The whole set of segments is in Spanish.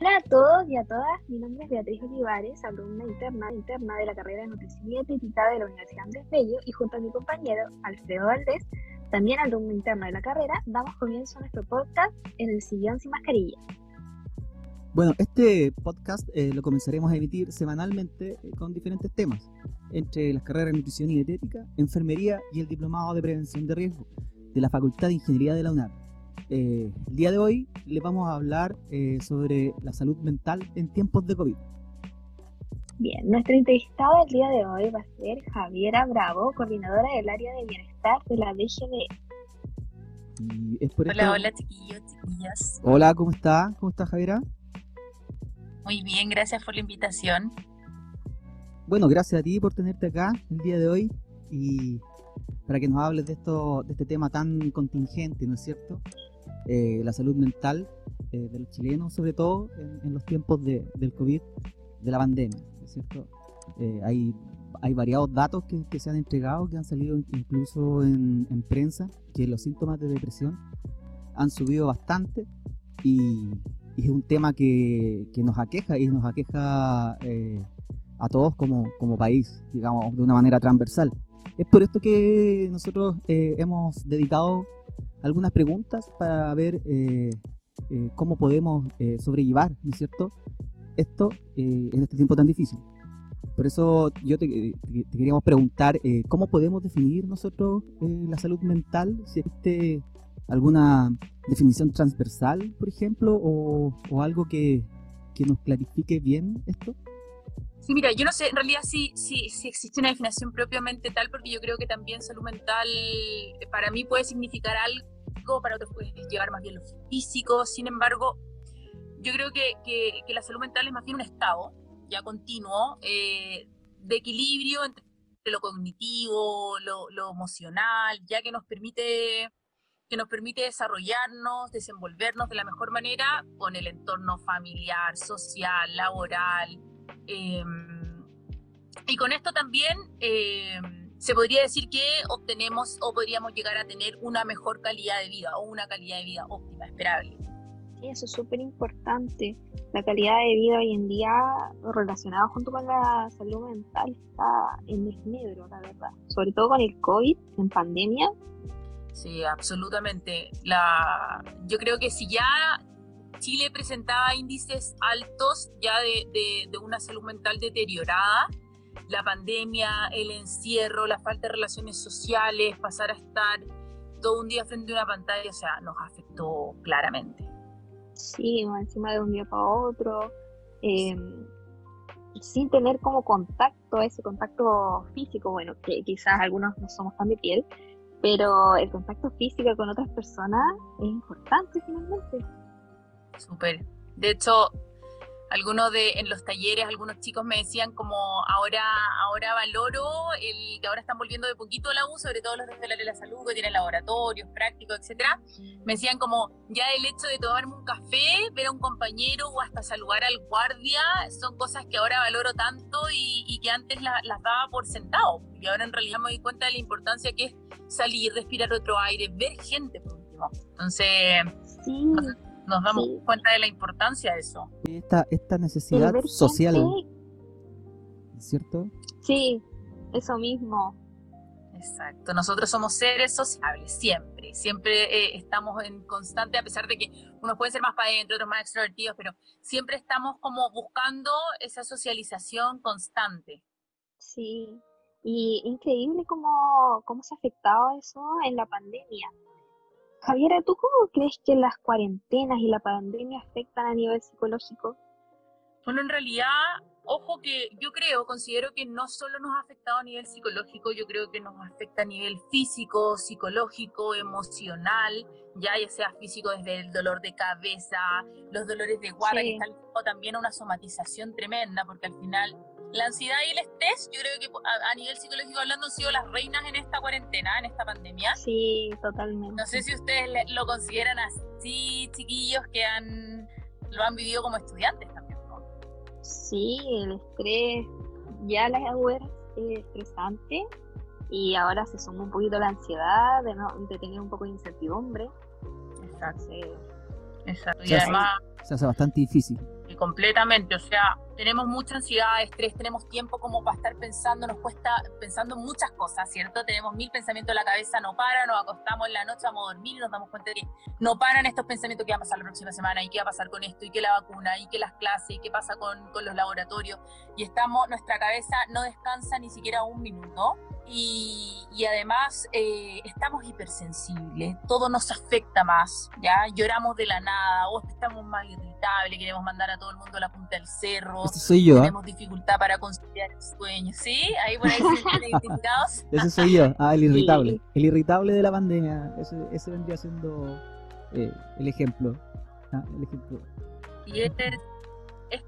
Hola a todos y a todas, mi nombre es Beatriz Olivares, alumna interna, interna de la carrera de Nutrición y Dietética de la Universidad Andrés Bello y junto a mi compañero Alfredo Valdés, también alumno interno de la carrera, damos comienzo a nuestro podcast en el sillón sin mascarilla. Bueno, este podcast eh, lo comenzaremos a emitir semanalmente eh, con diferentes temas, entre las carreras de Nutrición y Dietética, Enfermería y el Diplomado de Prevención de Riesgo de la Facultad de Ingeniería de la UNAM. Eh, el día de hoy les vamos a hablar eh, sobre la salud mental en tiempos de COVID. Bien, nuestro entrevistado el día de hoy va a ser Javiera Bravo, coordinadora del área de bienestar de la DGD. hola, hola chiquillos, chiquillas. Hola, ¿cómo está? ¿Cómo está Javiera? Muy bien, gracias por la invitación. Bueno, gracias a ti por tenerte acá el día de hoy y para que nos hables de esto, de este tema tan contingente, ¿no es cierto? Eh, la salud mental eh, de los chilenos, sobre todo en, los tiempos de, del COVID, de la pandemia, ¿no es cierto? Eh, hay, hay variados datos que, que, se han entregado, que han salido incluso en, en, prensa, que los síntomas de depresión han subido bastante y, y es un tema que, que, nos aqueja y nos aqueja a todos como, como país, digamos, de una manera transversal. Es por esto que nosotros hemos dedicado algunas preguntas para ver eh, eh, cómo podemos eh, sobrellevar, ¿no es cierto?, esto en este tiempo tan difícil. Por eso yo te, queríamos preguntar cómo podemos definir nosotros la salud mental, si existe alguna definición transversal, por ejemplo, o, o algo que, que, nos clarifique bien esto. Sí, mira, yo no sé en realidad si, si, si, existe una definición propiamente tal, porque yo creo que también salud mental para mí puede significar algo para otros puede llevar más bien lo físico. Sin embargo, yo creo que, que, la salud mental es más bien un estado ya continuo eh, de equilibrio entre lo cognitivo, lo, lo, emocional, ya que nos permite que nos permite desarrollarnos, desenvolvernos de la mejor manera con el entorno familiar, social, laboral. Eh, y con esto también eh, se podría decir que obtenemos o podríamos llegar a tener una mejor calidad de vida o una calidad de vida óptima, esperable. Sí, eso es súper importante. La calidad de vida hoy en día relacionada junto con la salud mental está en desmedro, la verdad. Sobre todo con el COVID, en pandemia. Sí, absolutamente. La... Yo creo que si ya Chile presentaba índices altos ya de, de, de una salud mental deteriorada, la pandemia, el encierro, la falta de relaciones sociales, pasar a estar todo un día frente a una pantalla, o sea, nos afectó claramente. Sí, encima de un día para otro, em, sin tener como contacto, ese contacto físico, bueno, que quizás algunos no somos tan de piel, pero el contacto físico con otras personas es importante finalmente. Súper. De hecho, algunos de en los talleres algunos chicos me decían como ahora ahora valoro el que ahora están volviendo de poquito a la U sobre todo los de la salud que tienen laboratorios prácticos etcétera me decían como ya el hecho de tomarme un café ver a un compañero o hasta saludar al guardia son cosas que ahora valoro tanto y, que antes las daba por sentado y ahora en realidad me doy cuenta de la importancia que es salir respirar otro aire ver gente por último. Entonces sí nos damos cuenta de la importancia de eso. Esta, esta necesidad social, ¿cierto? Sí, eso mismo. Exacto, nosotros somos seres sociables, siempre, siempre eh, estamos en constante, a pesar de que unos pueden ser más para adentro, otros más extrovertidos, pero siempre estamos como buscando esa socialización constante. Sí, y increíble cómo, cómo se ha afectado eso en la pandemia. Javiera, ¿tú cómo crees que las cuarentenas y la pandemia afectan a nivel psicológico? Bueno, en realidad, ojo que yo creo, considero que no solo nos ha afectado a nivel psicológico, yo creo que nos afecta a nivel físico, psicológico, emocional, ya, ya sea físico desde el dolor de cabeza, los dolores de guardia, que están también a una somatización tremenda, porque al final la ansiedad y el estrés, yo creo que a, nivel psicológico hablando han sido las reinas en esta cuarentena, en esta pandemia. Sí, totalmente. No sé si ustedes lo consideran así, chiquillos que han lo han vivido como estudiantes también. ¿no? Sí, el estrés, ya la era estresante y ahora se suma un poquito la ansiedad de, no, de tener un poco de incertidumbre. Exacto. Exacto. Y además... Se hace bastante difícil completamente. O sea, tenemos mucha ansiedad, estrés, tenemos tiempo como para estar pensando, nos cuesta pensando muchas cosas, ¿cierto? Tenemos mil pensamientos en la cabeza, no para, nos acostamos en la noche, vamos a dormir y nos damos cuenta de que no paran estos pensamientos, qué va a pasar la próxima semana, y qué va a pasar con esto, y qué la vacuna, y qué las clases, y qué pasa con, con los laboratorios. Y estamos, nuestra cabeza no descansa ni siquiera un minuto y, además eh, estamos hipersensibles, todo nos afecta más, ¿ya? Lloramos de la nada, o estamos más irritables, queremos mandar a todo el mundo a la punta del cerro, Ese soy yo, ¿ah? tenemos dificultad para conciliar el sueño, ¿sí? Ahí por ahí se identificados. Ese soy yo, ah, el irritable, el irritable de la pandemia, ese, ese vendría siendo eh, el ejemplo, ¿ah? el ejemplo. Y es, es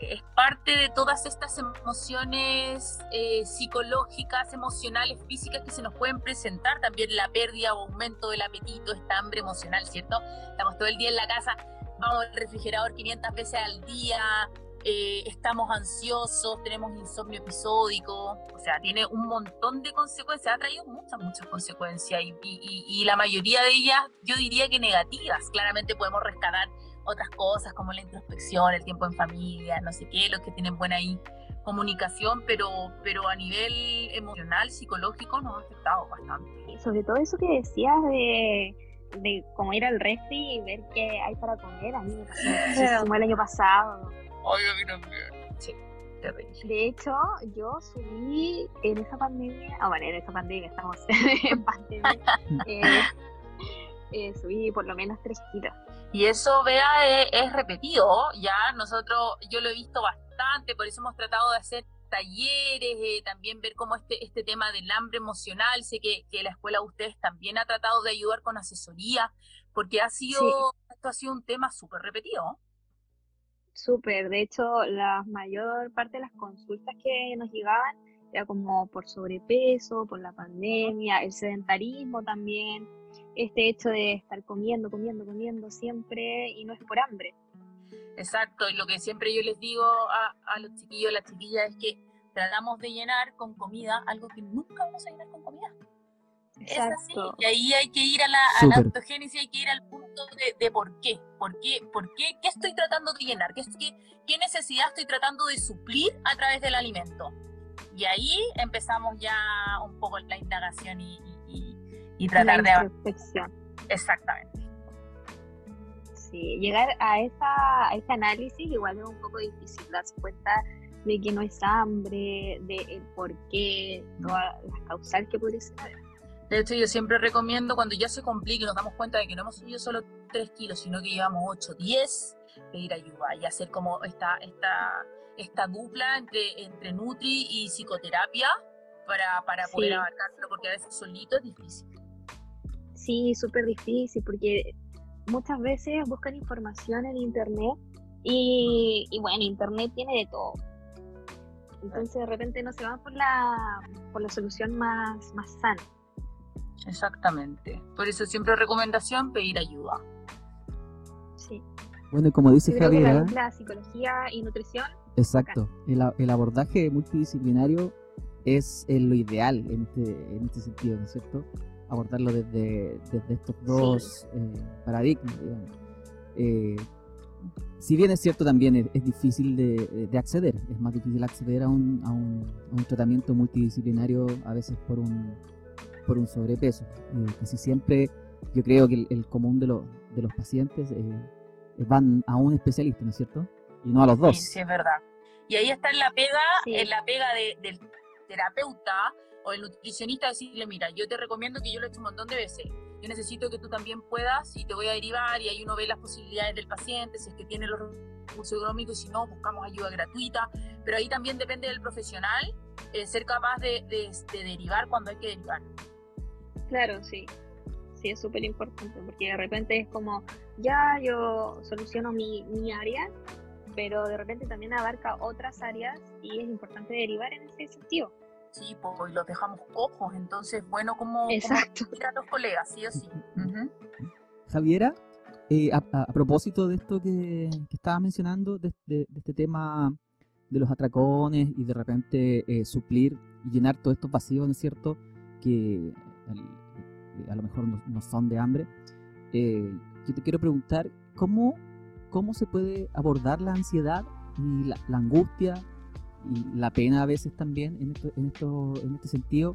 es parte de todas estas emociones eh, psicológicas, emocionales, físicas que se nos pueden presentar, también la pérdida o aumento del apetito, esta hambre emocional, ¿cierto? Estamos todo el día en la casa, vamos al refrigerador 500 veces al día, eh, estamos ansiosos, tenemos insomnio episódico, o sea, tiene un montón de consecuencias, ha traído muchas, muchas consecuencias y, y la mayoría de ellas yo diría que negativas, claramente podemos rescatar otras cosas como la introspección, el tiempo en familia, no sé qué, los que tienen buena comunicación, pero, pero a nivel emocional, psicológico nos ha afectado bastante. Y sobre todo eso que decías de, de cómo ir al refri y ver qué hay para comer, a mí me pasó el año pasado. Ay, a mí también. Sí. Terrible. De hecho, yo subí en esa pandemia, ah, bueno, en esa pandemia, estamos en pandemia, eh, eh, subí por lo menos tres kilos. Y eso, vea, es, repetido, ya nosotros, yo lo he visto bastante, por eso hemos tratado de hacer talleres, eh, también ver cómo este, este tema del hambre emocional, sé que, que, la escuela de ustedes también ha tratado de ayudar con asesoría, porque ha sido, esto ha sido un tema súper repetido. Súper, de hecho, la mayor parte de las consultas que nos llegaban era como por sobrepeso, por la pandemia, el sedentarismo también, este hecho de estar comiendo, comiendo, comiendo siempre y no es por hambre. Exacto, y lo que siempre yo les digo a, los chiquillos, a las chiquillas, es que tratamos de llenar con comida algo que nunca vamos a llenar con comida. Exacto. Y ahí hay que ir a la, a autogénesis, hay que ir al punto de, por qué. ¿Por qué? ¿Por qué? ¿Qué estoy tratando de llenar? ¿Qué, qué, qué necesidad estoy tratando de suplir a través del alimento? Y ahí empezamos ya un poco la indagación y, y tratar de... Exactamente. Sí, llegar a, esa, a ese análisis igual es un poco difícil, darse cuenta de que no es hambre, de el por qué, todas las causales que puede ser. De hecho, yo siempre recomiendo cuando ya se complique y nos damos cuenta de que no hemos subido solo 3 kilos, sino que llevamos 8, 10, pedir ayuda y hacer como esta, esta, esta dupla entre, entre Nutri y psicoterapia para, para poder abarcarlo, porque a veces solito es difícil. Sí, súper difícil porque muchas veces buscan información en internet y, bueno, internet tiene de todo. Entonces de repente no se van por la, por la solución más, más sana. Exactamente. Por eso siempre recomendación pedir ayuda. Sí. Bueno, como dice Javier. ¿eh? La, psicología y nutrición. Exacto. El, el, abordaje multidisciplinario es lo ideal en este, en este sentido, ¿no es cierto? Abordarlo desde, desde estos dos eh, paradigmas, digamos. Eh, si bien es cierto, también es, difícil de, de, acceder, es más difícil acceder a un, a un, a un tratamiento multidisciplinario a veces por un, por un sobrepeso. Eh, casi siempre yo creo que el, común de, de los pacientes van a un especialista, ¿no es cierto? Y no a los dos. Sí, sí es verdad. Y ahí está en la pega, en la pega del terapeuta o el nutricionista decirle, mira, yo te recomiendo que yo lo he hecho un montón de veces, yo necesito que tú también puedas y te voy a derivar y ahí uno ve las posibilidades del paciente, si es que tiene los recursos económicos y si no, buscamos ayuda gratuita, pero ahí también depende del profesional eh, ser capaz de, derivar cuando hay que derivar. Claro, sí, sí, es súper importante porque de repente es como, ya yo soluciono mi, mi área, pero de repente también abarca otras áreas y es importante derivar en ese sentido sí, y los dejamos cojos, entonces, bueno, como, Exacto. a los colegas, sí o sí. Javiera, eh, a, propósito de esto que, estaba mencionando, de, este tema de los atracones y de repente eh, suplir y llenar todos estos vacíos, ¿no es cierto?, que a lo mejor no, son de hambre. Eh, yo te quiero preguntar, ¿cómo, cómo se puede abordar la ansiedad y la, angustia y la pena a veces también en, esto, en, esto, en este sentido.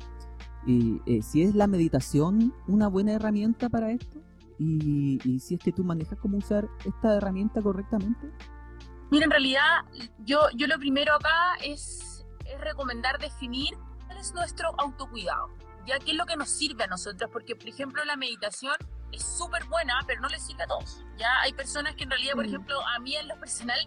Y eh, si es la meditación una buena herramienta para esto y, y si es que tú manejas cómo usar esta herramienta correctamente. Mira, en realidad yo, yo lo primero acá es, es recomendar definir cuál es nuestro autocuidado, ya qué es lo que nos sirve a nosotros, porque por ejemplo la meditación es súper buena, pero no le sirve a todos. Ya hay personas que en realidad, por mm. ejemplo, a mí en lo personal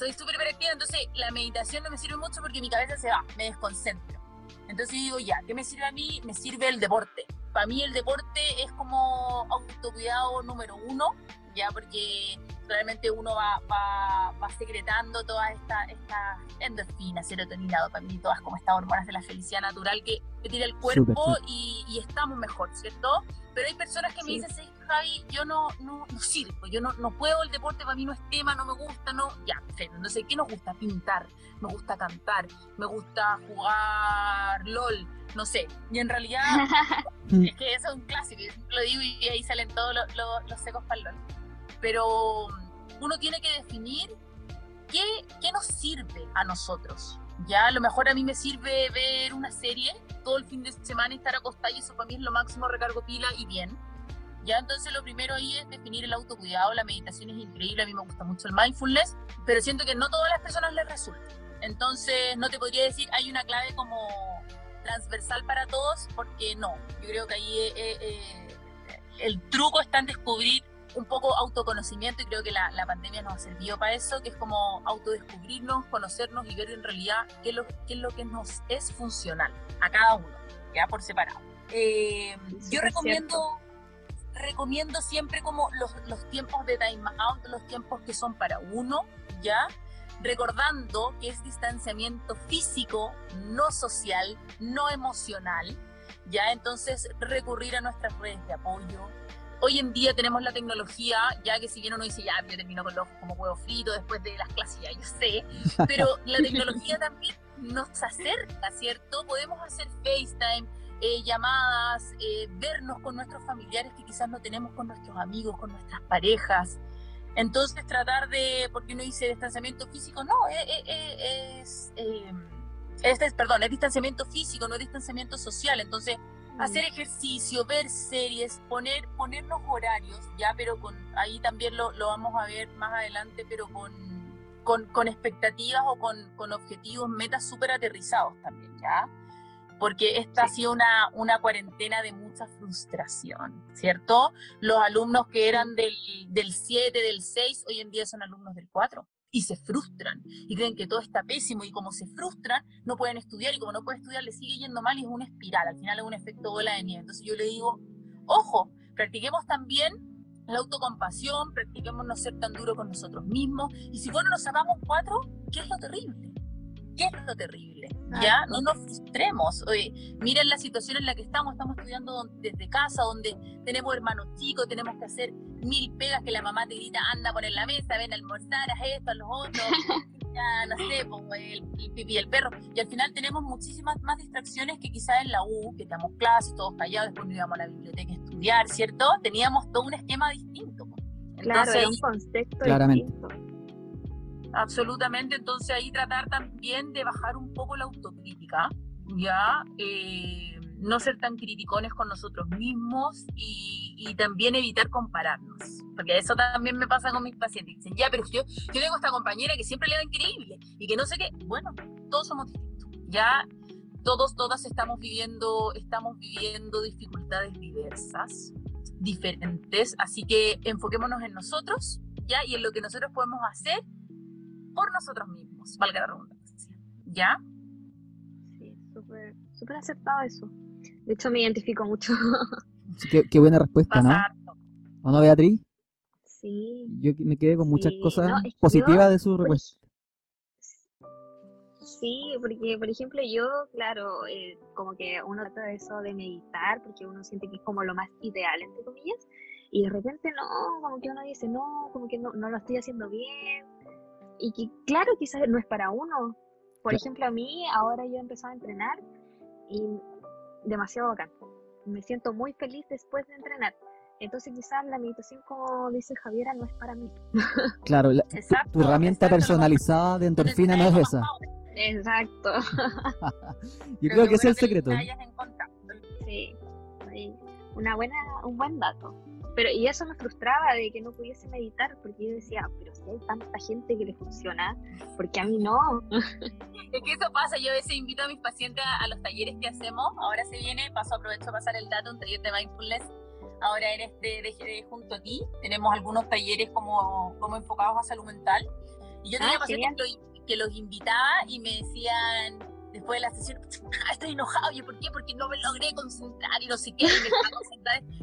soy súper hiperactiva, entonces la meditación no me sirve mucho porque mi cabeza se va, me desconcentro. Entonces digo, ya, ¿qué me sirve a mí? Me sirve el deporte. Para mí el deporte es como autocuidado número uno, ya porque realmente uno va, va, va secretando todas estas esta endorfinas, serotonina, dopamina, todas como estas hormonas de la felicidad natural que, que tiene el cuerpo y, y, estamos mejor, ¿cierto? Pero hay personas que me dicen, sí, Javi, yo no, no, no sirvo, yo no, no puedo, el deporte para mí no es tema, no me gusta, no, ya, perfecto. Entonces, ¿qué nos gusta? Pintar, me gusta cantar, me gusta jugar LOL, no sé. Y en realidad, es que eso es un clásico, lo digo y ahí salen todos los, los, los secos para el LOL pero uno tiene que definir qué, qué nos sirve a nosotros. Ya a lo mejor a mí me sirve ver una serie todo el fin de semana y estar acostada y eso para mí es lo máximo, recargo pila y bien. Ya entonces lo primero ahí es definir el autocuidado, la meditación es increíble, a mí me gusta mucho el mindfulness, pero siento que no todas las personas les resulta. Entonces no te podría decir hay una clave como transversal para todos, porque no, yo creo que ahí eh, eh, eh, el truco está en descubrir un poco autoconocimiento y creo que la, la, pandemia nos ha servido para eso, que es como autodescubrirnos, conocernos y ver en realidad qué es lo, qué es, lo que nos es funcional a cada uno, ya por separado. Eh, yo recomiendo, recomiendo siempre como los, los tiempos de time out, los tiempos que son para uno, ya recordando que es distanciamiento físico, no social, no emocional, ya entonces recurrir a nuestras redes de apoyo, hoy en día tenemos la tecnología, ya que si bien uno dice, ya, yo termino con los como huevo frito después de las clases, ya yo sé, pero la tecnología también nos acerca, ¿cierto? Podemos hacer FaceTime, eh, llamadas, eh, vernos con nuestros familiares que quizás no tenemos con nuestros amigos, con nuestras parejas. Entonces tratar de, porque uno dice distanciamiento físico, no, eh, es, es, perdón, es distanciamiento físico, no es distanciamiento social. Entonces hacer ejercicio, ver series, poner, ponernos horarios, ya, pero con ahí también lo, lo vamos a ver más adelante, pero con, con, con expectativas o con, con objetivos, metas súper aterrizados también, ya. Porque esta ha sido una, una cuarentena de mucha frustración, ¿cierto? Los alumnos que eran del, del 7, del 6, hoy en día son alumnos del 4 y se frustran y creen que todo está pésimo y como se frustran no pueden estudiar y como no pueden estudiar les sigue yendo mal y es una espiral, al final es un efecto bola de nieve. Entonces yo le digo, ojo, practiquemos también la autocompasión, practiquemos no ser tan duro con nosotros mismos y si bueno nos sacamos cuatro, ¿qué es lo terrible? ¿Qué es lo terrible? ¿Ya? No nos frustremos. Oye, miren la situación en la que estamos. Estamos estudiando desde casa, donde tenemos hermanos chicos, tenemos que hacer mil pegas que la mamá te grita, anda poner la mesa, ven a almorzar, haz esto, a los otros. ya, no sé, pues, el, el pipí el perro. Y al final tenemos muchísimas más distracciones que quizás en la U, que estamos clases, todos callados, después nos íbamos a la biblioteca a estudiar, ¿cierto? Teníamos todo un esquema distinto. Entonces, claro, era un concepto Claramente. distinto. Absolutamente, entonces ahí tratar también de bajar un poco la autocrítica, ¿ya? Eh, no ser tan criticones con nosotros mismos y, y, también evitar compararnos, porque eso también me pasa con mis pacientes, dicen, ya, pero yo, yo tengo esta compañera que siempre le da increíble y que no sé qué, bueno, todos somos distintos, ya todos, todas estamos viviendo, estamos viviendo dificultades diversas, diferentes, así que enfoquémonos en nosotros, ya, y en lo que nosotros podemos hacer por nosotros mismos, valga la redundancia. ¿Ya? Sí, súper súper aceptado eso. De hecho, me identifico mucho. qué, buena respuesta, ¿no? ¿O no, Beatriz? Sí. Yo me quedé con muchas cosas positivas de su respuesta. Sí, porque por ejemplo yo, claro, eh, como que uno trata de eso de meditar, porque uno siente que es como lo más ideal, entre comillas, y de repente no, como que uno dice, no, como que no, no lo estoy haciendo bien, y que claro, quizás no es para uno. Por ejemplo, a mí ahora yo he empezado a entrenar y demasiado bacán. Me siento muy feliz después de entrenar. Entonces quizás la meditación, como dice Javiera, no es para mí. Claro, tu herramienta personalizada de endorfina no es esa. Exacto. Yo creo que ese es el secreto. Sí, una buena, un buen dato. Pero, y eso me frustraba de que no pudiese meditar, porque yo decía, pero si hay tanta gente que le funciona, porque a mí no. Es que eso pasa, yo a veces invito a mis pacientes a, los talleres que hacemos, ahora se viene, paso, aprovecho a pasar el dato, un taller de mindfulness, ahora en este de, junto a ti, tenemos algunos talleres como, como enfocados a salud mental, y yo tenía ah, pacientes que los invitaba y me decían, después de la sesión, ah, estoy enojado, ¿y por qué? Porque no me logré concentrar y no sé qué,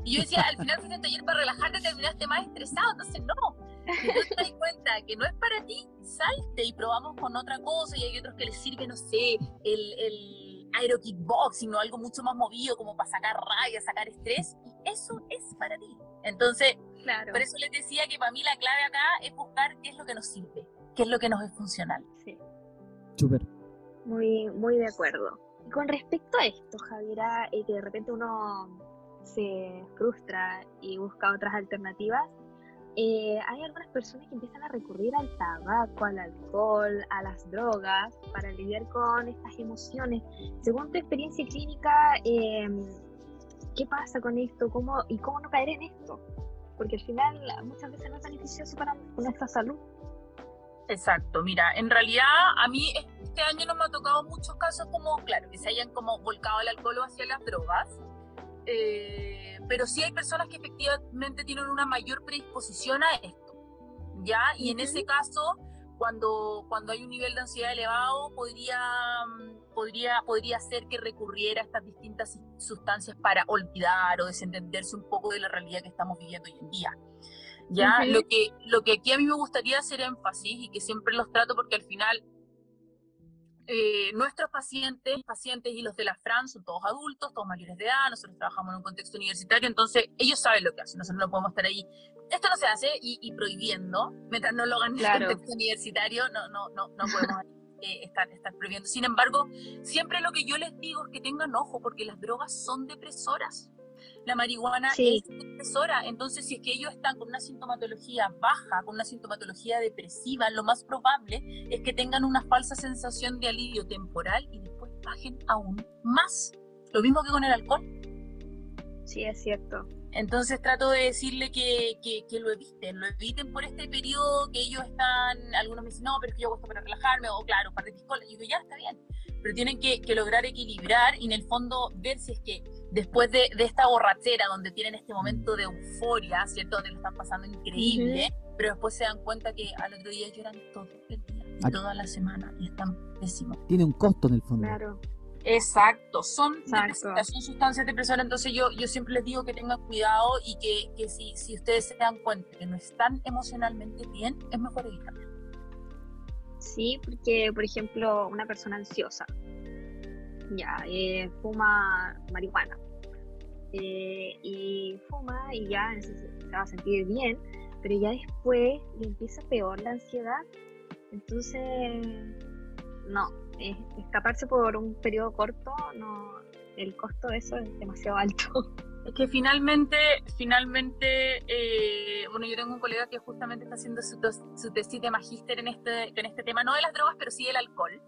y, yo decía, al final fuiste un taller para relajarte, terminaste más estresado, entonces no. Si tú te das cuenta que no es para ti, salte y probamos con otra cosa y hay otros que les sirve, no sé, el, el aero kickboxing o algo mucho más movido como para sacar raya, sacar estrés, y eso es para ti. Entonces, claro. por eso les decía que para mí la clave acá es buscar qué es lo que nos sirve, qué es lo que nos es funcional. Sí. Súper. Muy, muy de acuerdo. Con respecto a esto, Javiera, eh, que de repente uno se frustra y busca otras alternativas, eh, hay algunas personas que empiezan a recurrir al tabaco, al alcohol, a las drogas para lidiar con estas emociones. Según tu experiencia clínica, em, ¿qué pasa con esto? ¿Cómo, ¿Y cómo no caer en esto? Porque al final muchas veces no es beneficioso para nuestra salud. Exacto, mira, en realidad a mí este año no me ha tocado muchos casos como, claro, que se hayan como volcado el alcohol o hacia las drogas, eh, pero sí hay personas que efectivamente tienen una mayor predisposición a esto, ¿ya? Y en ese caso, cuando, cuando hay un nivel de ansiedad elevado, podría, podría, podría ser que recurriera a estas distintas sustancias para olvidar o desentenderse un poco de la realidad que estamos viviendo hoy en día. Ya, lo, que, lo que aquí a mí me gustaría hacer énfasis y que siempre los trato porque al final eh, nuestros pacientes, pacientes y los de la FRAN son todos adultos, todos mayores de edad, nosotros trabajamos en un contexto universitario, entonces ellos saben lo que hacen, nosotros no podemos estar ahí. Esto no se hace y, prohibiendo, mientras no lo hagan en el contexto universitario, no, no, no, no podemos eh, estar, estar prohibiendo. Sin embargo, siempre lo que yo les digo es que tengan ojo, porque las drogas son depresoras la marihuana es depresora. Entonces, si es que ellos están con una sintomatología baja, con una sintomatología depresiva, lo más probable es que tengan una falsa sensación de alivio temporal y después bajen aún más. Lo mismo que con el alcohol. Sí, es cierto. Entonces trato de decirle que, que, lo eviten, lo eviten por este periodo que ellos están, algunos me dicen, no, pero es que yo gusto para relajarme, o claro, para de piscola. Y digo, ya está bien, pero tienen que, que, lograr equilibrar y en el fondo ver si es que después de, de, esta borrachera donde tienen este momento de euforia, ¿cierto? Donde lo están pasando increíble, pero después se dan cuenta que al otro día lloran todo el día, ah. toda la semana y están pésimos. Tiene un costo en el fondo. Claro. Exacto, son, son sustancias depresoras, entonces yo, yo siempre les digo que tengan cuidado y que, que si, si ustedes se dan cuenta que no están emocionalmente bien, es mejor evitarlo. Sí, porque por ejemplo una persona ansiosa ya eh, fuma marihuana eh, y fuma y ya se va a sentir bien, pero ya después le empieza peor la ansiedad, entonces no, escaparse por un periodo corto, no, el costo de eso es demasiado alto. Es que finalmente, finalmente, eh, bueno, yo tengo un colega que justamente está haciendo su, su tesis de magíster en este, en este tema, no de las drogas, pero sí del alcohol.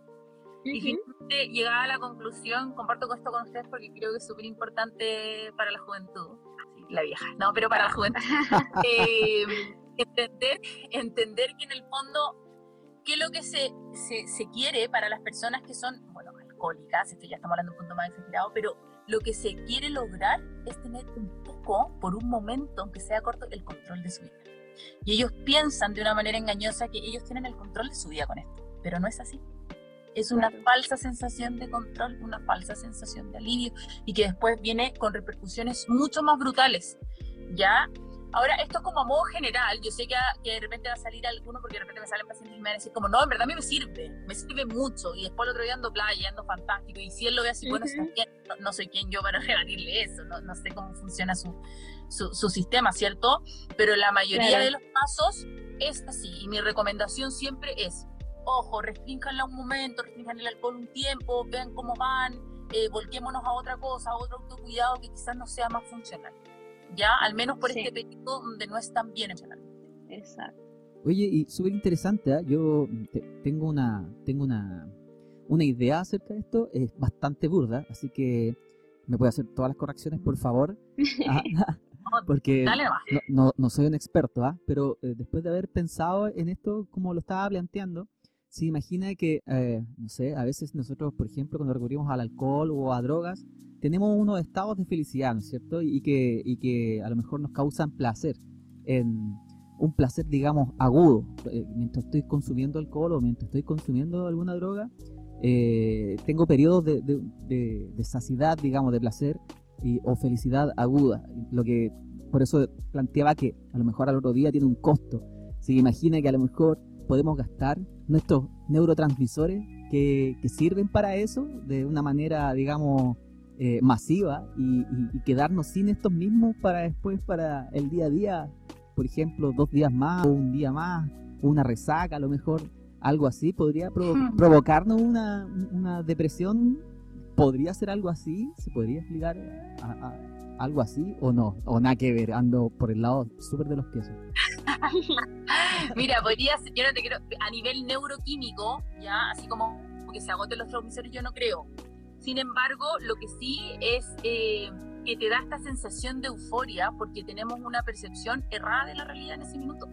Y finalmente llegaba a la conclusión, comparto esto con ustedes porque creo que es súper importante para la juventud, la vieja, no, pero para la juventud, eh, entender, entender que en el fondo, qué es lo que se, se, se, quiere para las personas que son, bueno, alcohólicas, esto ya estamos hablando de un punto más exagerado, pero lo que se quiere lograr es tener un poco, por un momento, aunque sea corto, el control de su vida. Y ellos piensan de una manera engañosa que ellos tienen el control de su vida con esto, pero no es así es una falsa sensación de control, una falsa sensación de alivio y que después viene con repercusiones mucho más brutales. ¿Ya? Ahora, esto es como a modo general, yo sé que, que, de repente va a salir alguno porque de repente me salen pacientes y me van a decir como, no, en verdad a mí me sirve, me sirve mucho y después el otro día ando playa, ando fantástico y si él lo ve así, bueno, no, soy quien yo para rebatirle eso, no, no sé cómo funciona su, su, su, sistema, ¿cierto? Pero la mayoría de los casos es así y mi recomendación siempre es, ojo, restrinjanla un momento, restrinjan el alcohol un tiempo, vean cómo van, eh, volquémonos a otra cosa, a otro autocuidado que quizás no sea más funcional. ¿Ya? Al menos por este periodo donde no están bien emocionalmente. Exacto. Oye, y súper interesante, ¿eh? yo tengo una tengo una, una idea acerca de esto, es bastante burda, así que me puede hacer todas las correcciones, por favor. Ah, porque no, no, soy un experto, ¿ah? pero eh, después de haber pensado en esto como lo estaba planteando, se imagina que, eh, no sé, a veces nosotros, por ejemplo, cuando recurrimos al alcohol o a drogas, tenemos unos estados de felicidad, ¿no es cierto? Y que, y que a lo mejor nos causan placer, en un placer, digamos, agudo. Eh, mientras estoy consumiendo alcohol o mientras estoy consumiendo alguna droga, eh, tengo periodos de, de, saciedad, digamos, de placer y, o felicidad aguda. Lo que por eso planteaba que a lo mejor al otro día tiene un costo. Se imagina que a lo mejor podemos gastar nuestros neurotransmisores que, que sirven para eso de una manera, digamos, eh, masiva y, quedarnos sin estos mismos para después, para el día a día, por ejemplo, dos días más o un día más, una resaca a lo mejor, algo así, podría provocarnos una, una, depresión, podría ser algo así, se podría explicar a, algo así o no, o nada que ver, ando por el lado súper de los quesos. Mira, podría ser, yo no te quiero, a nivel neuroquímico, ya, así como que se agoten los transmisores, yo no creo. Sin embargo, lo que sí es eh, que te da esta sensación de euforia porque tenemos una percepción errada de la realidad en ese minuto.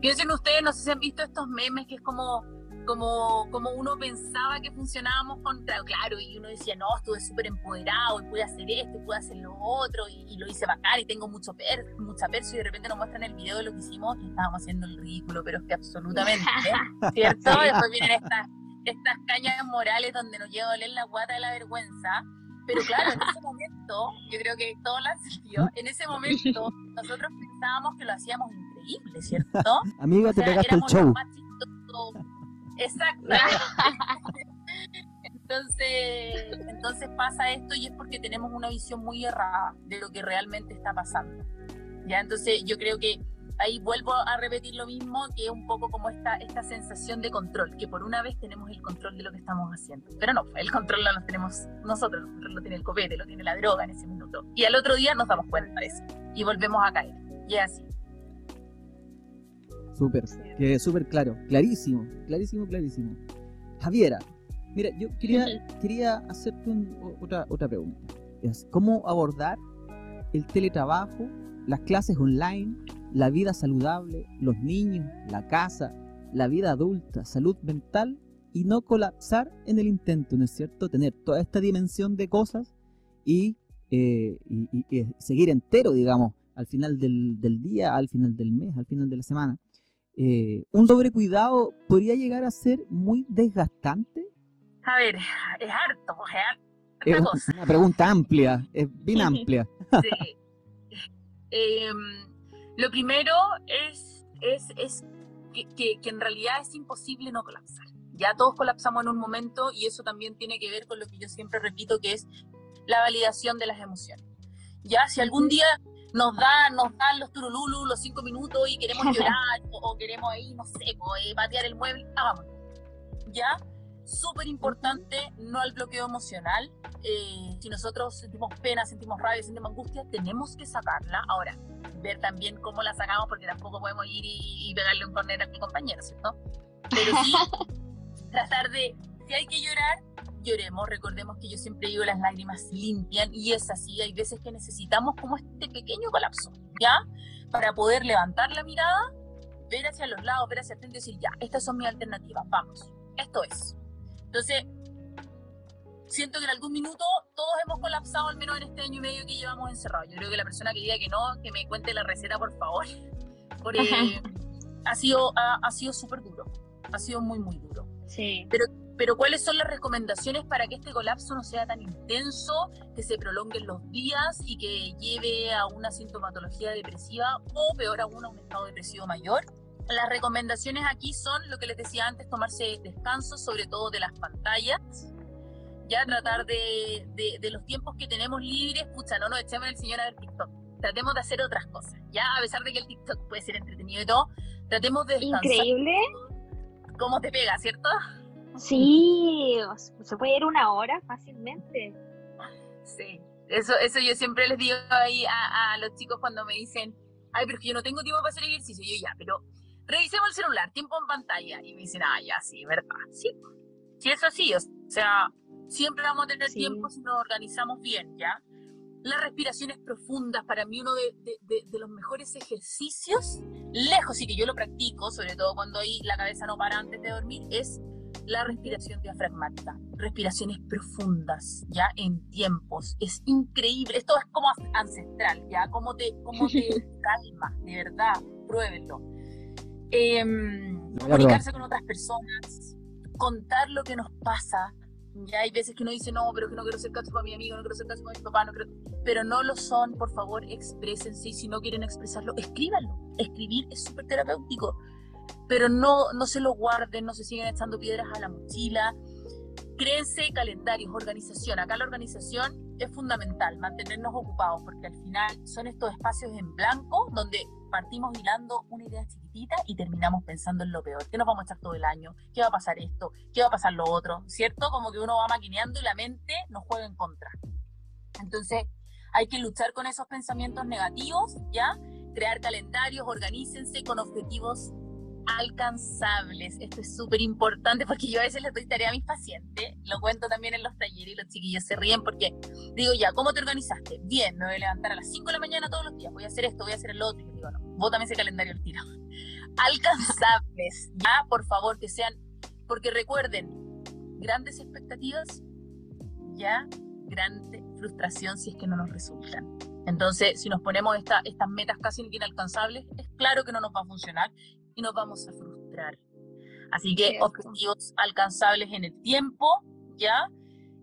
Piensen ustedes, no sé si han visto estos memes que es como como, como uno pensaba que funcionábamos contra, claro, y uno decía, no, estuve súper empoderado, y pude hacer esto, y pude hacer lo otro, y, lo hice bacán, y tengo mucho per, mucha perso, y de repente nos muestran el video de lo que hicimos, y estábamos haciendo el ridículo, pero es que absolutamente, ¿eh? ¿cierto? Después vienen estas, estas cañas morales donde nos llega a doler la guata de la vergüenza, pero claro, en ese momento, yo creo que todos la sentido, en ese momento nosotros pensábamos que lo hacíamos increíble, ¿cierto? Amiga, te pegaste el show. Exacto. entonces, entonces pasa esto y es porque tenemos una visión muy errada de lo que realmente está pasando. Ya, entonces yo creo que ahí vuelvo a repetir lo mismo, que es un poco como esta, esta sensación de control, que por una vez tenemos el control de lo que estamos haciendo. Pero no, el control no lo tenemos nosotros, lo tiene el copete, lo tiene la droga en ese minuto. Y al otro día nos damos cuenta de eso y volvemos a caer. Y es así. Súper, que súper claro, clarísimo, clarísimo, clarísimo. Javiera, mira, yo quería, quería hacerte otra, otra pregunta. ¿Cómo abordar el teletrabajo, las clases online, la vida saludable, los niños, la casa, la vida adulta, salud mental y no colapsar en el intento, ¿no es cierto? Tener toda esta dimensión de cosas y, eh, y, seguir entero, digamos, al final del, del, día, al final del mes, al final de la semana. Eh, ¿un sobrecuidado podría llegar a ser muy desgastante? A ver, es harto, es, es una pregunta amplia, es bien amplia. sí. Em, lo primero es, es, es que, que, en realidad es imposible no colapsar. Ya todos colapsamos en un momento y eso también tiene que ver con lo que yo siempre repito, que es la validación de las emociones. Ya, si algún día nos dan, nos dan los turululu los cinco minutos y queremos llorar o, queremos ahí, no sé, eh, patear el mueble, hagamos. ¿Ya? Súper importante, no al bloqueo emocional. Eh, si nosotros sentimos pena, sentimos rabia, sentimos angustia, tenemos que sacarla. Ahora, ver también cómo la sacamos, porque tampoco podemos ir y, pegarle un corner a mi compañero, ¿cierto? Pero sí, tratar de, si hay que llorar, lloremos, recordemos que yo siempre digo las lágrimas limpian y es así, hay veces que necesitamos como este pequeño colapso, ¿ya? Para poder levantar la mirada, ver hacia los lados, ver hacia el frente y decir, ya, estas son mis alternativas, vamos, esto es. Entonces, siento que en algún minuto todos hemos colapsado, al menos en este año y medio que llevamos encerrados. Yo creo que la persona que diga que no, que me cuente la receta, por favor, porque ha sido, ha, ha sido súper duro, ha sido muy, muy duro. Sí. Pero pero ¿cuáles son las recomendaciones para que este colapso no sea tan intenso, que se prolonguen los días y que lleve a una sintomatología depresiva o peor aún a un estado depresivo mayor? Las recomendaciones aquí son lo que les decía antes, tomarse descansos, sobre todo de las pantallas, ya tratar de, de, los tiempos que tenemos libres, pucha, no nos echemos el señor a ver TikTok, tratemos de hacer otras cosas, ya a pesar de que el TikTok puede ser entretenido y todo, tratemos de descansar. Increíble. ¿Cómo te pega, cierto? Sí, se puede ir una hora fácilmente. Sí, Eso, eso yo siempre les digo ahí a, a los chicos cuando me dicen, ay, pero es que yo no tengo tiempo para hacer ejercicio. Yo ya, pero revisemos el celular, tiempo en pantalla. Y me dicen, ah, ya, sí, ¿verdad? Sí, sí, es así. O sea, siempre vamos a tener tiempo si nos organizamos bien, ¿ya? Las respiraciones profundas, para mí uno de, de, de, los mejores ejercicios, lejos y que yo lo practico, sobre todo cuando ahí la cabeza no para antes de dormir, es la respiración diafragmática, respiraciones profundas, ya en tiempos. Es increíble, esto es como ancestral, ya, como te, como te calma, de verdad, pruébenlo. Em, comunicarse con otras personas, contar lo que nos pasa. Ya hay veces que uno dice, no, pero que no quiero ser caso con mi amigo, no quiero ser caso con mi papá, no quiero... pero no lo son, por favor, exprésense y si no quieren expresarlo, escríbanlo. Escribir es súper terapéutico pero no, no se lo guarden, no se sigan echando piedras a la mochila. Créense calendarios, organización. Acá la organización es fundamental, mantenernos ocupados, porque al final son estos espacios en blanco donde partimos hilando una idea chiquitita y terminamos pensando en lo peor. ¿Qué nos vamos a echar todo el año? ¿Qué va a pasar esto? ¿Qué va a pasar lo otro? ¿Cierto? Como que uno va maquineando y la mente nos juega en contra. Entonces, hay que luchar con esos pensamientos negativos, ¿ya? Crear calendarios, organícense con objetivos alcanzables. Esto es súper importante porque yo a veces les doy tarea a mis pacientes, lo cuento también en los talleres y los chiquillos se ríen porque digo, ya, ¿cómo te organizaste? Bien, me voy a levantar a las 5 de la mañana todos los días, voy a hacer esto, voy a hacer el otro. Y yo digo, no, ese calendario al tiro. Alcanzables, ya, por favor, que sean, porque recuerden, grandes expectativas, ya, grande frustración si es que no nos resultan. Entonces, si nos ponemos esta, estas metas casi inalcanzables, es claro que no nos va a funcionar y nos vamos a frustrar. Así que objetivos alcanzables en el tiempo, ¿ya?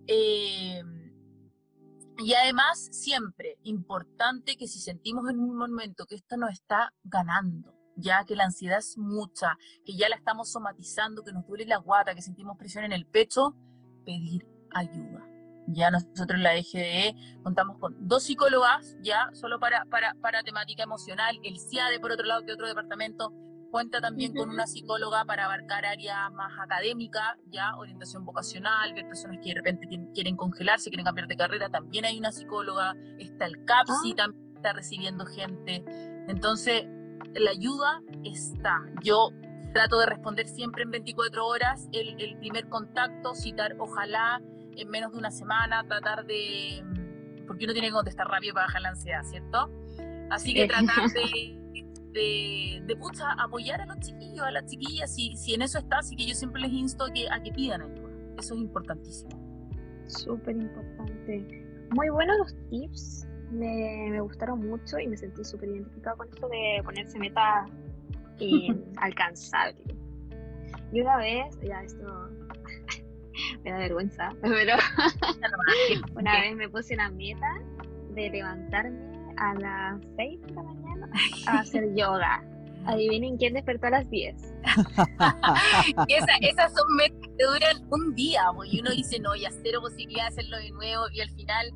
Eh, y además, siempre importante que si sentimos en un momento que esto nos está ganando, ya que la ansiedad es mucha, que ya la estamos somatizando, que nos duele la guata, que sentimos presión en el pecho, pedir ayuda. Ya nosotros en la EGDE contamos con dos psicólogas, ya solo para, para, para temática emocional, el CIADE por otro lado, que otro departamento, Cuenta también con una psicóloga para abarcar áreas más académicas, ya orientación vocacional, ver personas que de repente quieren congelarse, quieren cambiar de carrera, también hay una psicóloga, está el CAPSI, ah. también está recibiendo gente. Entonces, la ayuda está. Yo trato de responder siempre en 24 horas el, el primer contacto, citar ojalá en menos de una semana, tratar de... porque uno tiene que contestar rápido para bajar la ansiedad, ¿cierto? Así que tratar de de, de pucha, apoyar a los chiquillos, a las chiquillas, si, si en eso está, así que yo siempre les insto a que, a que pidan ayuda. Eso es importantísimo. Súper importante. Muy buenos los tips, me, me, gustaron mucho y me sentí súper identificado con eso de ponerse metas eh, alcanzables. Y una vez, ya esto me da vergüenza, pero una vez me puse una meta de levantarme a las 6 de la mañana a hacer yoga. Adivinen quién despertó a las 10. Esa, esas son metas que duran un día, y uno dice, no, ya cero posibilidad de hacerlo de nuevo, y al final,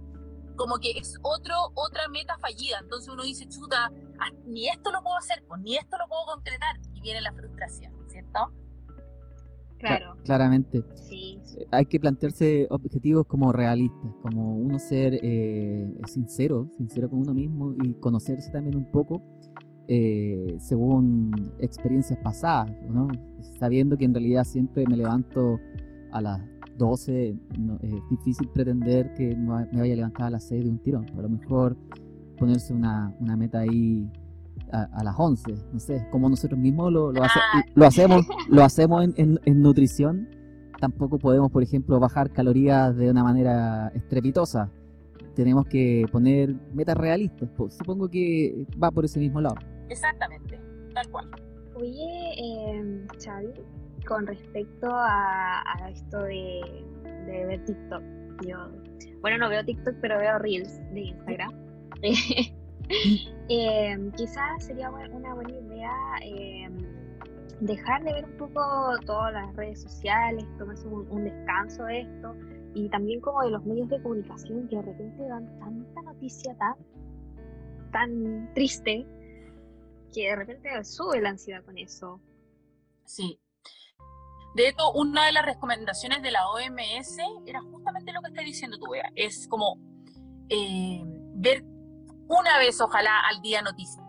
como que es otro, otra meta fallida. Entonces uno dice, chuta, ah, ni esto lo puedo hacer, pues ni esto lo puedo concretar, y viene la frustración, ¿cierto? Claro. claramente. Sí. Eh, hay que plantearse objetivos como realistas, como uno ser eh, sincero, sincero con uno mismo y conocerse también un poco eh, según experiencias pasadas, ¿no? Sabiendo que en realidad siempre me levanto a las 12, es difícil pretender que me vaya a levantar a las 6 de un tirón. A lo mejor ponerse una, una meta ahí a, las 11, no sé, como nosotros mismos lo, lo, lo hacemos, lo hacemos en, en, nutrición, tampoco podemos, por ejemplo, bajar calorías de una manera estrepitosa. Tenemos que poner metas realistas. supongo que va por ese mismo lado. Exactamente, tal cual. Oye, eh, Xavi, con respecto a, a esto de, de, ver TikTok, yo, bueno, no veo TikTok, pero veo Reels de Instagram. eh, quizás sería una buena idea eh, dejar de ver un poco todas las redes sociales, tomarse un, descanso de esto y también como de los medios de comunicación que de repente dan tanta noticia tan, tan triste que de repente sube la ansiedad con eso. Sí. De hecho, una de las recomendaciones de la OMS era justamente lo que estás diciendo tú, Bea. Es como eh, ver una vez, ojalá, al día noticias,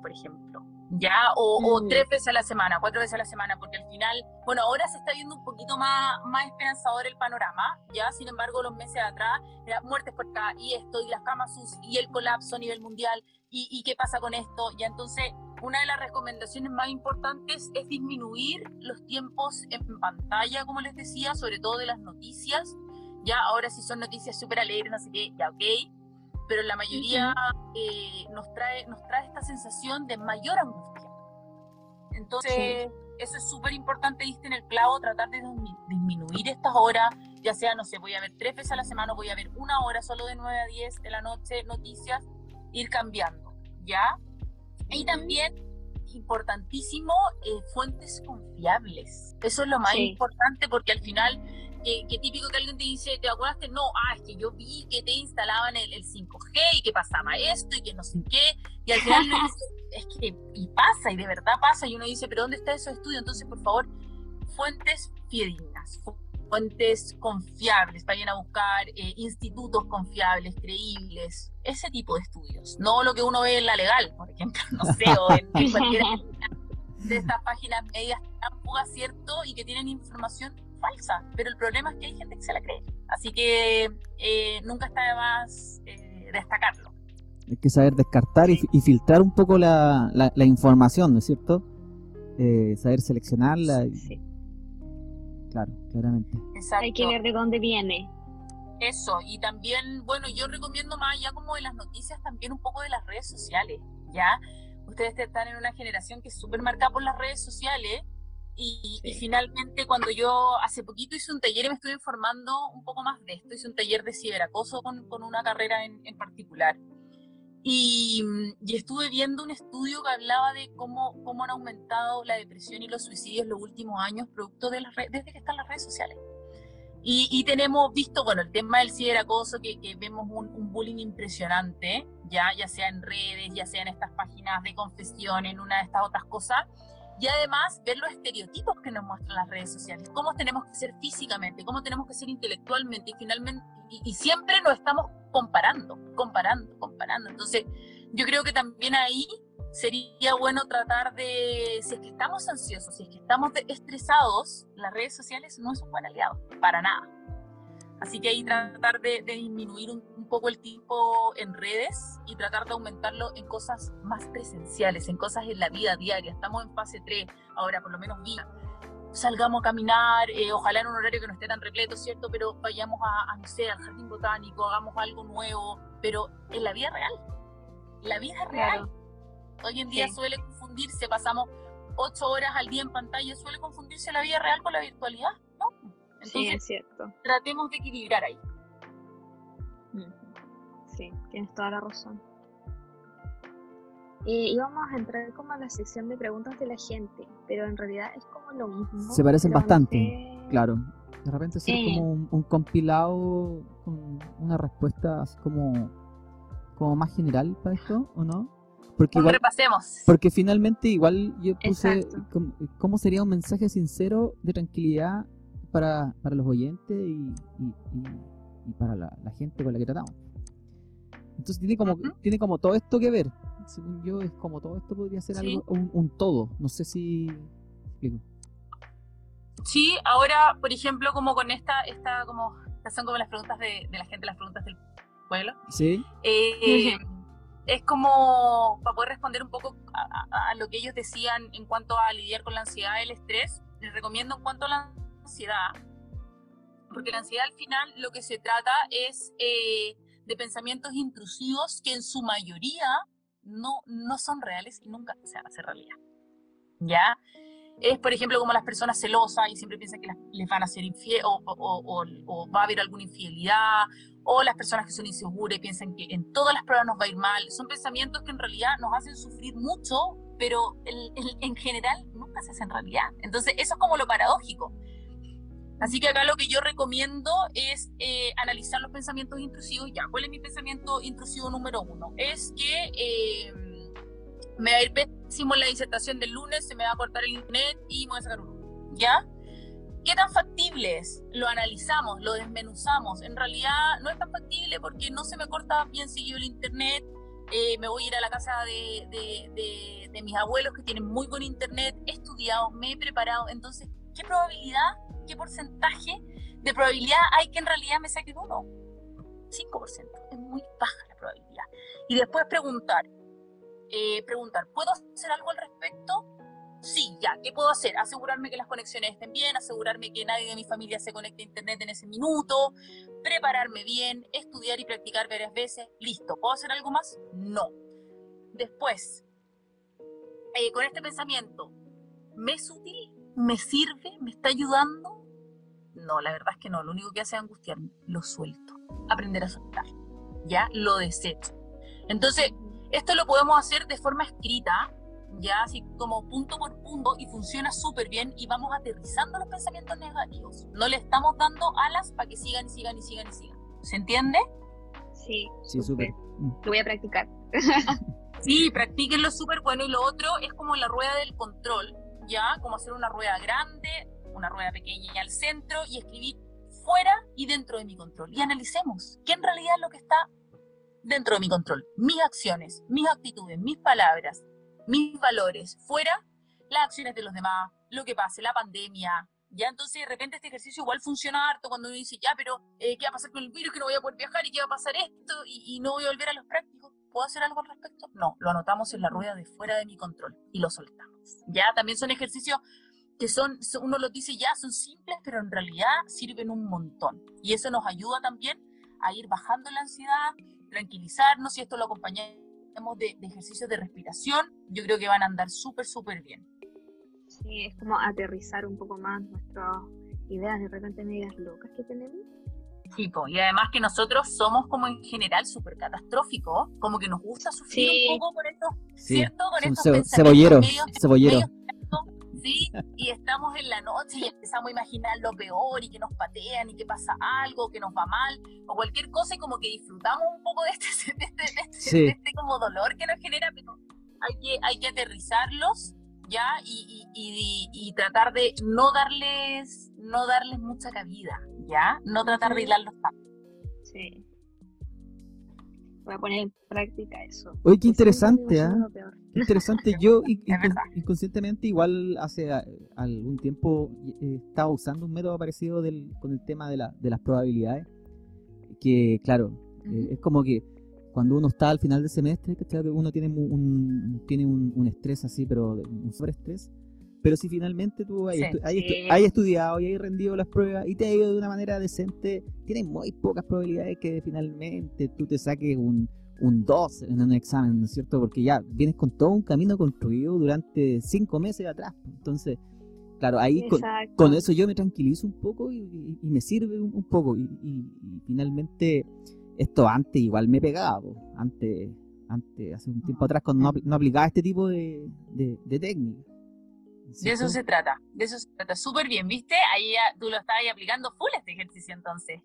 por ejemplo, ¿ya? O, mm. tres veces a la semana, cuatro veces a la semana, porque al final, bueno, ahora se está viendo un poquito más, más esperanzador el panorama, ¿ya? Sin embargo, los meses atrás, era muertes por acá, y esto, y las camas sus, y el colapso a nivel mundial, y, y qué pasa con esto, ya entonces una de las recomendaciones más importantes es disminuir los tiempos en pantalla, como les decía, sobre todo de las noticias. Ya ahora si son noticias súper alegres, no sé qué, ya ok, pero la mayoría eh, nos, trae, nos trae esta sensación de mayor angustia. Entonces, eso es súper importante, diste en el clavo, tratar de disminuir estas horas, ya sea, no sé, voy a ver tres veces a la semana, voy a ver una hora solo de 9 a 10 de la noche, noticias, ir cambiando, ¿ya? Y también, importantísimo, eh, fuentes confiables. Eso es lo más importante porque al final, que, típico que alguien te dice, ¿te acuerdas? No, ah, es que yo vi que te instalaban el, 5G y que pasaba esto y que no sé qué. Y al final es que, y pasa, y de verdad pasa. Y uno dice, ¿pero dónde está esos estudio? Entonces, por favor, fuentes fidedignas, fuentes confiables, vayan a buscar eh, institutos confiables, creíbles, ese tipo de estudios, no lo que uno ve en la legal, por ejemplo, no sé, o en, cualquiera de estas páginas medias tan cierto y que tienen información falsa, pero el problema es que hay gente que se la cree, así que eh, nunca está de más eh, destacarlo. Hay que saber descartar y, filtrar un poco la, la, información, ¿no es cierto? saber seleccionarla. Sí Claro, claramente. Hay que ver de dónde viene. Eso, y también, bueno, yo recomiendo más ya como de las noticias, también un poco de las redes sociales, ¿ya? Ustedes están en una generación que es súper marcada por las redes sociales y, finalmente cuando yo hace poquito hice un taller y me estuve informando un poco más de esto, hice un taller de ciberacoso con, con una carrera en, en particular. Y, estuve viendo un estudio que hablaba de cómo, cómo han aumentado la depresión y los suicidios en los últimos años, producto de las redes, desde que están las redes sociales. Y, y, tenemos visto, bueno, el tema del ciberacoso, que, que vemos un, un, bullying impresionante, ya, ya sea en redes, ya sea en estas páginas de confesión, en una de estas otras cosas. Y además, ver los estereotipos que nos muestran las redes sociales, cómo tenemos que ser físicamente, cómo tenemos que ser intelectualmente, y finalmente, y siempre nos estamos comparando, comparando, comparando. Entonces, yo creo que también ahí sería bueno tratar de, si es que estamos ansiosos, si es que estamos estresados, las redes sociales no es un buen aliado, para nada. Así que ahí tratar de, disminuir un, poco el tiempo en redes y tratar de aumentarlo en cosas más presenciales, en cosas en la vida diaria. Estamos en fase 3, ahora por lo menos vida salgamos a caminar, eh, ojalá en un horario que no esté tan repleto, ¿cierto? Pero vayamos a, no sé, al jardín botánico, hagamos algo nuevo, pero en la vida real. La vida real. Hoy en día suele confundirse, pasamos ocho horas al día en pantalla, suele confundirse la vida real con la virtualidad. Entonces, sí, es cierto. Tratemos de equilibrar ahí. Sí, tienes toda la razón. Y íbamos a entrar como a la sección de preguntas de la gente, pero en realidad es como lo mismo. Se parecen bastante, claro. De repente es como un, compilado con una respuesta así como, como más general para esto, ¿o no? Porque igual, repasemos. Porque finalmente igual yo puse cómo sería un mensaje sincero de tranquilidad para, para los oyentes y, y, para la, gente con la que tratamos. Entonces tiene como, tiene como todo esto que ver según yo, es como todo esto podría ser algo, un, todo. No sé si explico. Sí, ahora, por ejemplo, como con esta, esta como, estas son como las preguntas de, la gente, las preguntas del pueblo. Sí. Eh, es como para poder responder un poco a, lo que ellos decían en cuanto a lidiar con la ansiedad y el estrés. Les recomiendo en cuanto a la ansiedad, porque la ansiedad al final lo que se trata es eh, de pensamientos intrusivos que en su mayoría no, no son reales y nunca se van a hacer realidad. ¿Ya? Es, por ejemplo, como las personas celosas y siempre piensan que les van a ser infiel o, o, va a haber alguna infidelidad, o las personas que son inseguras y piensan que en todas las pruebas nos va a ir mal. Son pensamientos que en realidad nos hacen sufrir mucho, pero en general nunca se hacen realidad. Entonces, eso es como lo paradójico. Así que acá lo que yo recomiendo es eh, analizar los pensamientos intrusivos. Ya, ¿cuál es mi pensamiento intrusivo número uno? Es que eh, me va a ir pésimo la disertación del lunes, se me va a cortar el internet y me voy a sacar uno. ¿Ya? ¿Qué tan factible es? Lo analizamos, lo desmenuzamos. En realidad no es tan factible porque no se me corta bien seguido el internet. Eh, me voy a ir a la casa de, de, de, mis abuelos que tienen muy buen internet. He estudiado, me he preparado. Entonces, ¿qué probabilidad, qué porcentaje de probabilidad hay que en realidad me saque uno? 5%. Es muy baja la probabilidad. Y después preguntar, eh, preguntar, ¿puedo hacer algo al respecto? Sí, ya, ¿qué puedo hacer? Asegurarme que las conexiones estén bien, asegurarme que nadie de mi familia se conecte a internet en ese minuto, prepararme bien, estudiar y practicar varias veces. Listo, ¿puedo hacer algo más? No. Después, eh, con este pensamiento, ¿me es útil? ¿Me sirve? ¿Me está ayudando? No, la verdad es que no. Lo único que hace es angustiarme. Lo suelto. Aprender a soltar. Ya lo desecho. Entonces, esto lo podemos hacer de forma escrita, ya así como punto por punto y funciona súper bien y vamos aterrizando los pensamientos negativos. No le estamos dando alas para que sigan y sigan y sigan y sigan. ¿Se entiende? Sí, sí, súper. Lo voy a practicar. sí, practíquenlo súper bueno y lo otro es como la rueda del control, ya como hacer una rueda grande, una rueda pequeña y al centro y escribir fuera y dentro de mi control. Y analicemos qué en realidad es lo que está dentro de mi control. Mis acciones, mis actitudes, mis palabras, mis valores, fuera las acciones de los demás, lo que pase, la pandemia. Ya entonces de repente este ejercicio igual funciona harto cuando uno dice, ya, pero eh, ¿qué va a pasar con el virus? Que no voy a poder viajar y qué va a pasar esto y, no voy a volver a los prácticos. ¿Puedo hacer algo al respecto? No, lo anotamos en la rueda de fuera de mi control y lo soltamos. Ya también son ejercicios que son, uno los dice ya, son simples, pero en realidad sirven un montón. Y eso nos ayuda también a ir bajando la ansiedad, tranquilizarnos y esto lo acompañamos de, de ejercicios de respiración, yo creo que van a andar súper, súper bien. Sí, es como aterrizar un poco más nuestras ideas de repente medias locas que tenemos. Sí, y además que nosotros somos como en general súper catastróficos, como que nos gusta sufrir un poco por esto, ¿cierto? Con estos cebollero, cebollero y estamos en la noche y empezamos a imaginar lo peor y que nos patean y que pasa algo, que nos va mal o cualquier cosa y como que disfrutamos un poco de este, de este, este, este como dolor que nos genera, pero hay que, hay que aterrizarlos ya y, y, tratar de no darles no darles mucha cabida ya no tratar de hilarlos tanto sí voy a poner en práctica eso. Oye, qué interesante, ¿ah? Qué interesante. Yo inconscientemente igual hace algún tiempo eh, estaba usando un método parecido del, con el tema de, la, de las probabilidades. Que, claro, eh, es como que cuando uno está al final del semestre, que uno tiene un, tiene un, un estrés así, pero un sobreestrés pero si finalmente tú hay, estudiado y hay rendido las pruebas y te ha ido de una manera decente, tienes muy pocas probabilidades que finalmente tú te saques un, un 2 en un examen, ¿no es cierto? Porque ya vienes con todo un camino construido durante cinco meses atrás. Entonces, claro, ahí con, eso yo me tranquilizo un poco y, me sirve un, poco. Y, finalmente, esto antes igual me pegaba, antes, antes, hace un tiempo atrás, cuando no, aplicaba este tipo de, de, de técnicas. De eso se trata, de eso se trata. Súper bien, ¿viste? Ahí tú lo estás aplicando full este ejercicio entonces.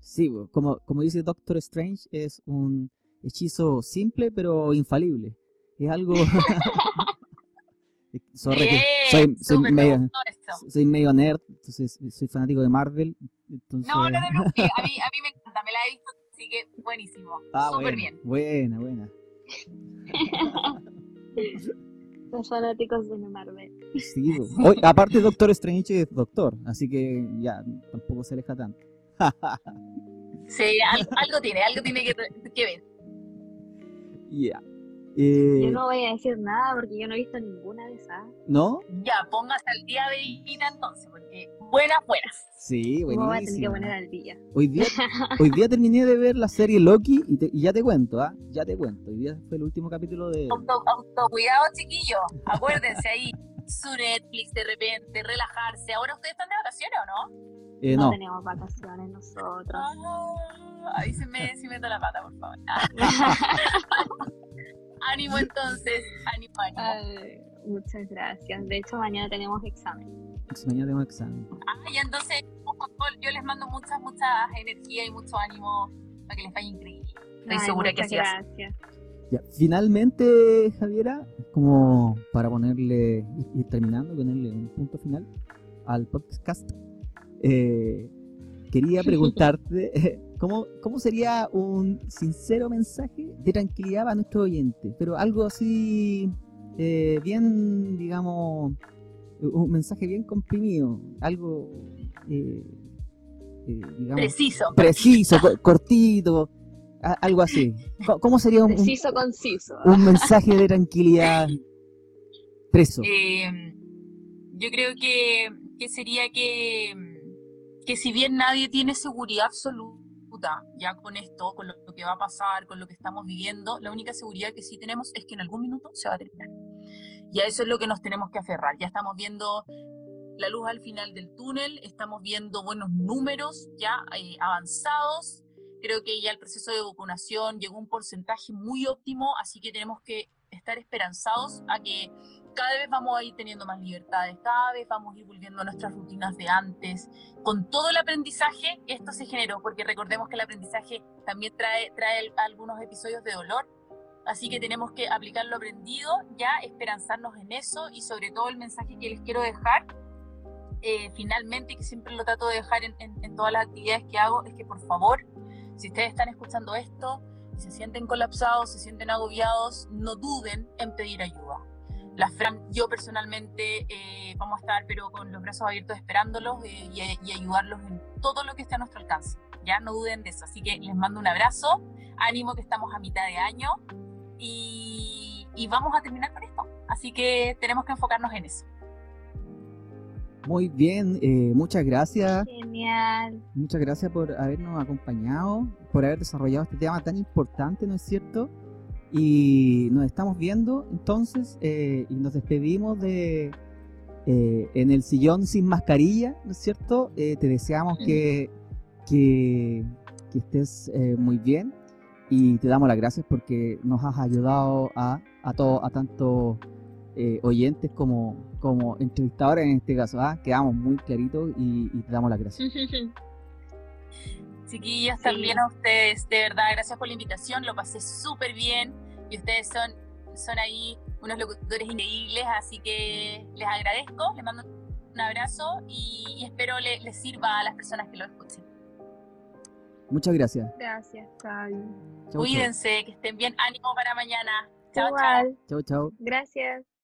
Sí, como, como dice Doctor Strange, es un hechizo simple pero infalible. Es algo... soy, medio, soy, medio, nerd, entonces soy fanático de Marvel. Entonces... No, no, no, no, a mí, a mí me encanta, me la he visto, así que buenísimo. Ah, Súper bien. Buena, buena. Los fanáticos de Marvel. Sí, Hoy, aparte Doctor Strange es doctor, así que ya tampoco se aleja tanto. sí, algo, tiene, algo tiene que, que ver. Ya. Eh, yo no voy a decir nada porque yo no he visto ninguna de esas. ¿No? Ya, póngase al día de Ida entonces, porque buenas, buenas. Sí, buenísimo. voy a tener que poner al día. Hoy día, hoy día terminé de ver la serie Loki y, ya te cuento, ¿ah? Ya te cuento. Hoy día fue el último capítulo de... Auto, cuidado, chiquillos. Acuérdense ahí, su Netflix de repente, relajarse. ¿Ahora ustedes están de vacaciones o no? Eh, no. no. tenemos vacaciones nosotros. Ah, ahí se me, se me la pata, por favor. ánimo entonces, ánimo, ánimo. Muchas gracias. De hecho, mañana tenemos examen. Mañana tenemos examen. Ah, y entonces yo les mando muchas, muchas energía y mucho ánimo para que les vaya increíble. Estoy segura que así gracias. Ya, finalmente, Javiera, como para ponerle, ir terminando, ponerle un punto final al podcast, eh, quería preguntarte ¿cómo, ¿cómo sería un sincero mensaje de tranquilidad para nuestro oyente? Pero algo así, eh, bien, digamos, un mensaje bien comprimido, algo, eh, digamos, preciso, preciso, cortito, algo así. ¿Cómo sería un, preciso, conciso. un mensaje de tranquilidad preso? yo creo que, que sería que que si bien nadie tiene seguridad absoluta ya con esto, con lo que va a pasar, con lo que estamos viviendo, la única seguridad que sí tenemos es que en algún minuto se va a terminar. Y a eso es lo que nos tenemos que aferrar. Ya estamos viendo la luz al final del túnel, estamos viendo buenos números ya eh, avanzados. Creo que ya el proceso de vacunación llegó a un porcentaje muy óptimo, así que tenemos que estar esperanzados a que cada vez vamos a ir teniendo más libertades, cada vez vamos a ir volviendo a nuestras rutinas de antes, con todo el aprendizaje esto se generó, porque recordemos que el aprendizaje también trae, trae algunos episodios de dolor, así que tenemos que aplicar lo aprendido, ya esperanzarnos en eso y sobre todo el mensaje que les quiero dejar, eh, finalmente, que siempre lo trato de dejar en, todas las actividades que hago, es que por favor, si ustedes están escuchando esto, se sienten colapsados, se sienten agobiados, no duden en pedir ayuda la Fran, yo personalmente eh, vamos a estar pero con los brazos abiertos esperándolos eh, y, ayudarlos en todo lo que esté a nuestro alcance. Ya no duden de eso. Así que les mando un abrazo, ánimo que estamos a mitad de año y, y vamos a terminar con esto. Así que tenemos que enfocarnos en eso. Muy bien, eh, muchas gracias. Genial. Muchas gracias por habernos acompañado, por haber desarrollado este tema tan importante, ¿no es cierto? Y nos estamos viendo entonces eh, y nos despedimos de eh, en el sillón sin mascarilla, ¿no es cierto? Eh, te deseamos que, que, estés muy bien y te damos las gracias porque nos has ayudado a, a, todo, a tanto oyentes como, como entrevistadores en este caso. ¿ah? Quedamos muy claritos y, y te damos las gracias. Chiquillas, también a ustedes, de verdad, gracias por la invitación, lo pasé súper bien y ustedes son, son ahí unos locutores increíbles, así que les agradezco, les mando un abrazo y, espero les sirva a las personas que lo escuchen. Muchas gracias. Gracias, Fabi. Cuídense, que estén bien, ánimo para mañana. Chao, chao. Chao, chao. Gracias.